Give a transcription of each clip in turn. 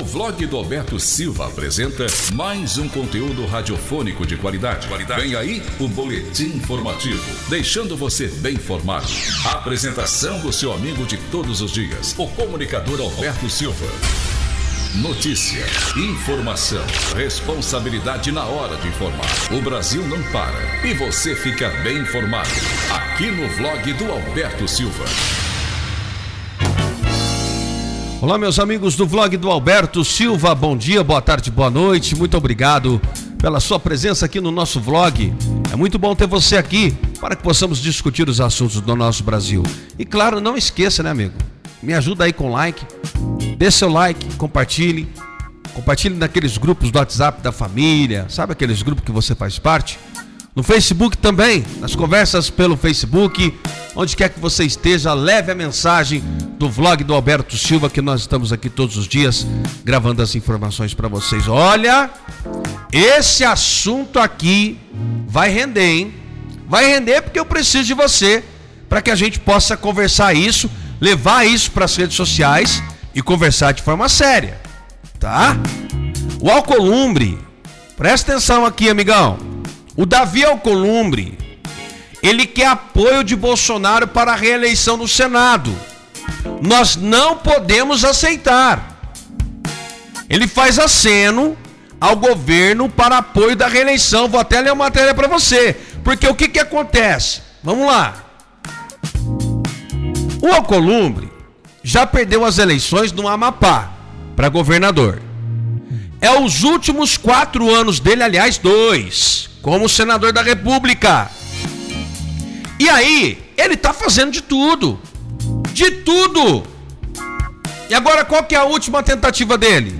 O vlog do Alberto Silva apresenta mais um conteúdo radiofônico de qualidade. qualidade. Vem aí o boletim informativo, deixando você bem informado. A apresentação do seu amigo de todos os dias, o comunicador Alberto Silva. Notícia, informação, responsabilidade na hora de informar. O Brasil não para e você fica bem informado. Aqui no vlog do Alberto Silva. Olá, meus amigos do vlog do Alberto Silva. Bom dia, boa tarde, boa noite. Muito obrigado pela sua presença aqui no nosso vlog. É muito bom ter você aqui para que possamos discutir os assuntos do nosso Brasil. E claro, não esqueça, né, amigo? Me ajuda aí com like. Dê seu like, compartilhe. Compartilhe naqueles grupos do WhatsApp da família, sabe aqueles grupos que você faz parte? No Facebook também, nas conversas pelo Facebook, onde quer que você esteja, leve a mensagem do vlog do Alberto Silva, que nós estamos aqui todos os dias gravando as informações para vocês. Olha, esse assunto aqui vai render, hein? Vai render porque eu preciso de você para que a gente possa conversar isso, levar isso para as redes sociais e conversar de forma séria, tá? O Alcolumbre, presta atenção aqui, amigão. O Davi Alcolumbre, ele quer apoio de Bolsonaro para a reeleição no Senado. Nós não podemos aceitar. Ele faz aceno ao governo para apoio da reeleição. Vou até ler uma matéria para você. Porque o que, que acontece? Vamos lá. O Alcolumbre já perdeu as eleições no Amapá para governador. É os últimos quatro anos dele, aliás, dois como senador da República. E aí, ele está fazendo de tudo. De tudo. E agora qual que é a última tentativa dele?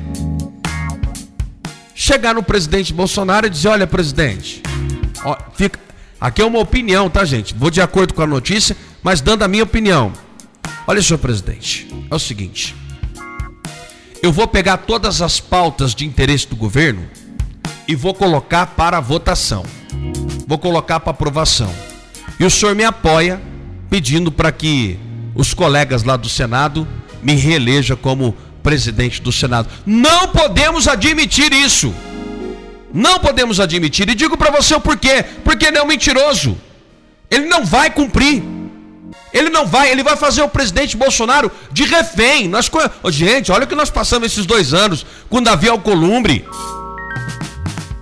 Chegar no presidente Bolsonaro e dizer: "Olha, presidente, ó, fica aqui é uma opinião, tá, gente? Vou de acordo com a notícia, mas dando a minha opinião. Olha, senhor presidente, é o seguinte: eu vou pegar todas as pautas de interesse do governo e vou colocar para votação. Vou colocar para aprovação. E o senhor me apoia pedindo para que os colegas lá do Senado me reeleja como presidente do Senado. Não podemos admitir isso. Não podemos admitir. E digo para você o porquê. Porque ele é um mentiroso. Ele não vai cumprir. Ele não vai, ele vai fazer o presidente Bolsonaro de refém. Nós, gente, olha o que nós passamos esses dois anos com Davi Alcolumbre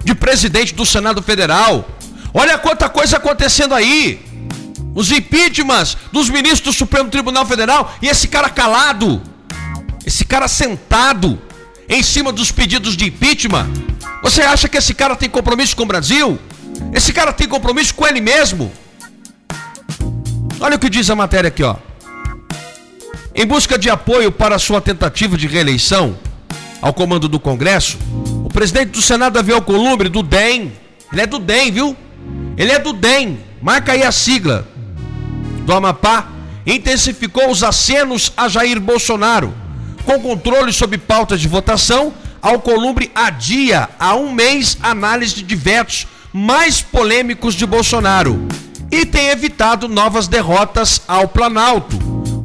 de presidente do Senado Federal. Olha quanta coisa acontecendo aí. Os impeachments dos ministros do Supremo Tribunal Federal e esse cara calado, esse cara sentado em cima dos pedidos de impeachment. Você acha que esse cara tem compromisso com o Brasil? Esse cara tem compromisso com ele mesmo? Olha o que diz a matéria aqui, ó. Em busca de apoio para sua tentativa de reeleição ao comando do Congresso, presidente do Senado, Davi Alcolumbre, do DEM. Ele é do DEM, viu? Ele é do DEM. Marca aí a sigla do Amapá. Intensificou os acenos a Jair Bolsonaro. Com controle sobre pautas de votação, Alcolumbre adia há um mês análise de vetos mais polêmicos de Bolsonaro e tem evitado novas derrotas ao Planalto.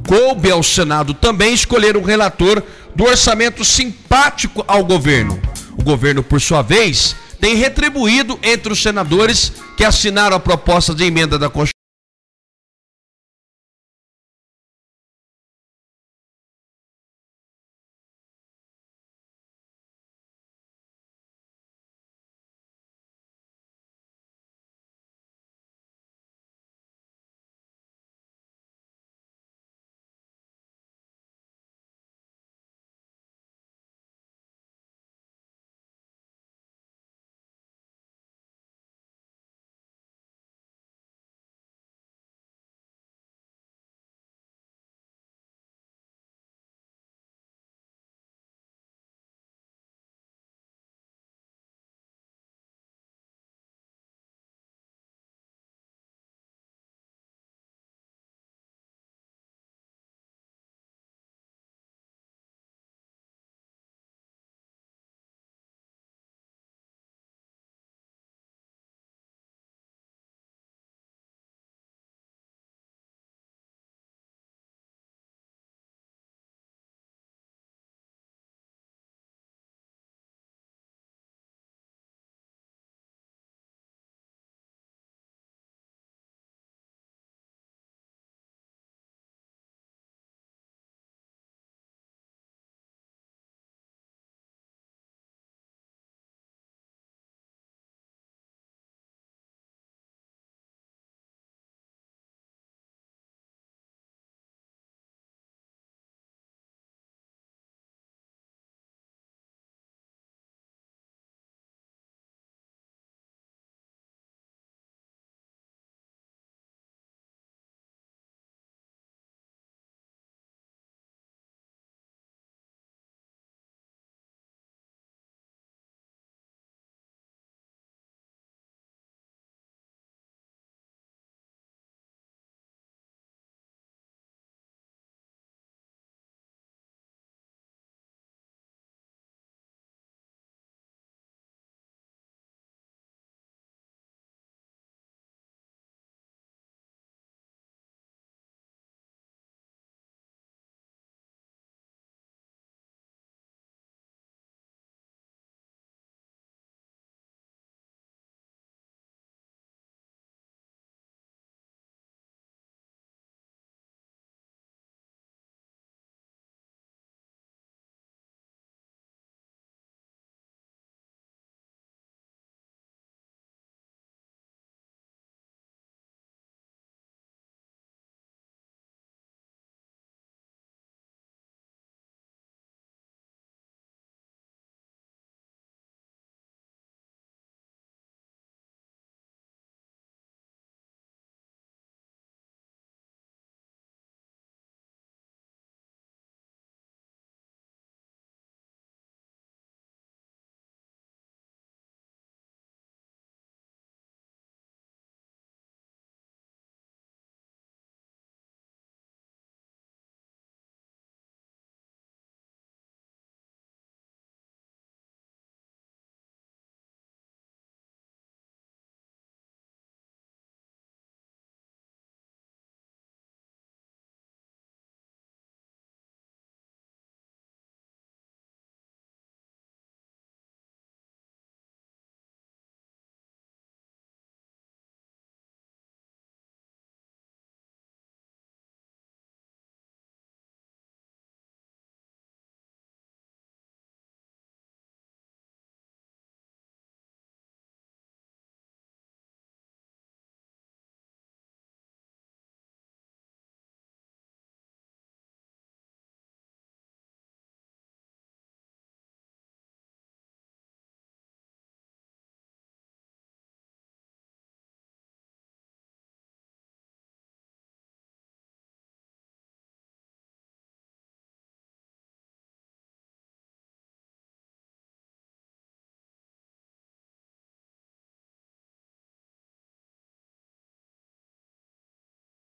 Coube ao Senado também escolher um relator do orçamento simpático ao governo o governo, por sua vez, tem retribuído entre os senadores que assinaram a proposta de emenda da Constituição